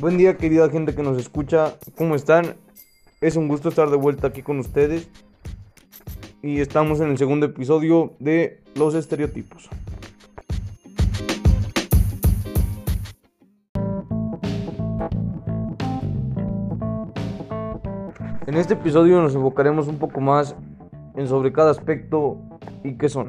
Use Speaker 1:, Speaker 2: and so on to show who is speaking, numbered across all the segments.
Speaker 1: Buen día querida gente que nos escucha, ¿cómo están? Es un gusto estar de vuelta aquí con ustedes y estamos en el segundo episodio de los estereotipos. En este episodio nos enfocaremos un poco más en sobre cada aspecto y qué son.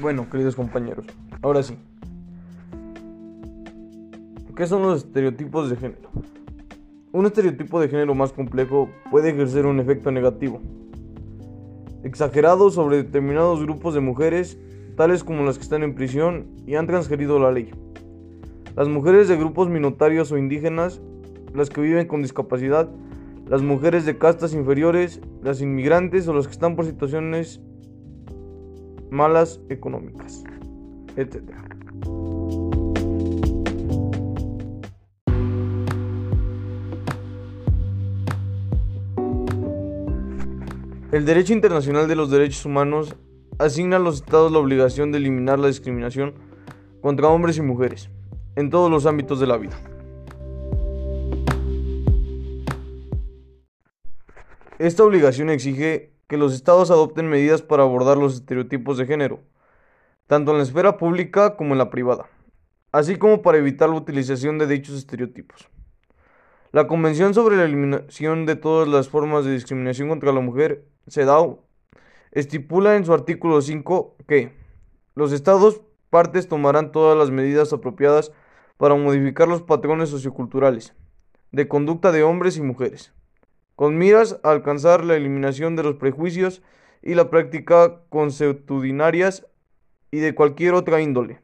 Speaker 1: Bueno, queridos compañeros, ahora sí. ¿Qué son los estereotipos de género? Un estereotipo de género más complejo puede ejercer un efecto negativo, exagerado sobre determinados grupos de mujeres, tales como las que están en prisión y han transgredido la ley. Las mujeres de grupos minoritarios o indígenas, las que viven con discapacidad, las mujeres de castas inferiores, las inmigrantes o las que están por situaciones malas económicas, etc. El derecho internacional de los derechos humanos asigna a los estados la obligación de eliminar la discriminación contra hombres y mujeres en todos los ámbitos de la vida. Esta obligación exige que los estados adopten medidas para abordar los estereotipos de género, tanto en la esfera pública como en la privada, así como para evitar la utilización de dichos estereotipos. La Convención sobre la Eliminación de todas las formas de discriminación contra la mujer, CEDAW, estipula en su artículo 5 que los estados partes tomarán todas las medidas apropiadas para modificar los patrones socioculturales de conducta de hombres y mujeres con miras a alcanzar la eliminación de los prejuicios y la práctica consuetudinarias y de cualquier otra índole,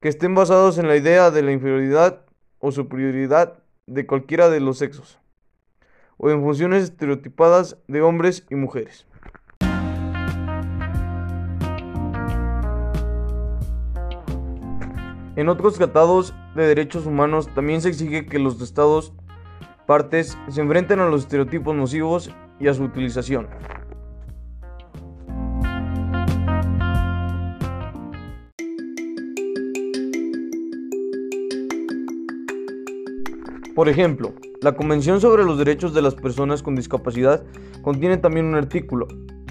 Speaker 1: que estén basados en la idea de la inferioridad o superioridad de cualquiera de los sexos, o en funciones estereotipadas de hombres y mujeres. En otros tratados de derechos humanos también se exige que los estados se enfrentan a los estereotipos nocivos y a su utilización. Por ejemplo, la Convención sobre los Derechos de las Personas con Discapacidad contiene también un artículo,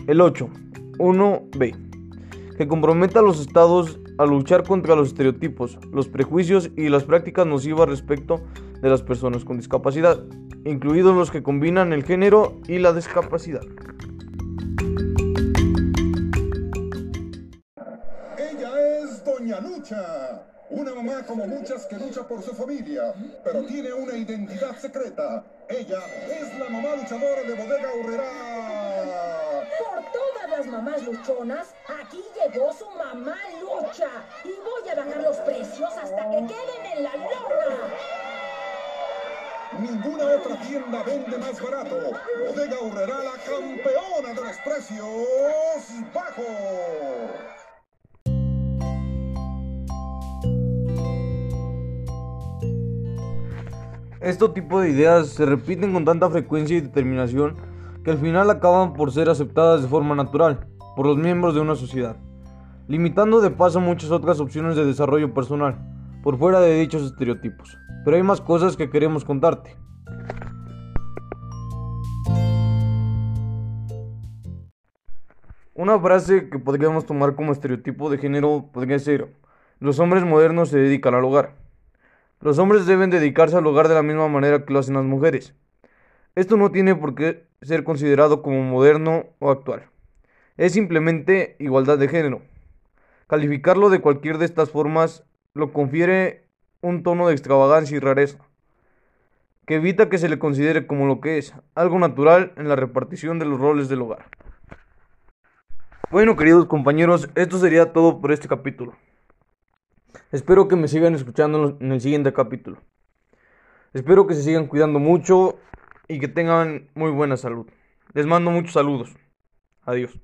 Speaker 1: el 8, 1b, que compromete a los estados a luchar contra los estereotipos, los prejuicios y las prácticas nocivas respecto de las personas con discapacidad, incluidos los que combinan el género y la discapacidad.
Speaker 2: Ella es Doña Lucha, una mamá como muchas que lucha por su familia, pero tiene una identidad secreta. Ella es la mamá luchadora de Bodega Urrera.
Speaker 3: Por todas las mamás luchonas, aquí llegó su mamá lucha. Y voy a bajar los precios hasta que queden en la lona.
Speaker 2: Ninguna otra tienda vende más barato. Bodega Urrera, la campeona de los precios bajos.
Speaker 1: Este tipo de ideas se repiten con tanta frecuencia y determinación que al final acaban por ser aceptadas de forma natural por los miembros de una sociedad, limitando de paso muchas otras opciones de desarrollo personal por fuera de dichos estereotipos. Pero hay más cosas que queremos contarte. Una frase que podríamos tomar como estereotipo de género podría ser, los hombres modernos se dedican al hogar. Los hombres deben dedicarse al hogar de la misma manera que lo hacen las mujeres. Esto no tiene por qué ser considerado como moderno o actual. Es simplemente igualdad de género. Calificarlo de cualquier de estas formas lo confiere un tono de extravagancia y rareza. que evita que se le considere como lo que es, algo natural en la repartición de los roles del hogar. Bueno, queridos compañeros, esto sería todo por este capítulo. Espero que me sigan escuchando en el siguiente capítulo. Espero que se sigan cuidando mucho y que tengan muy buena salud. Les mando muchos saludos. Adiós.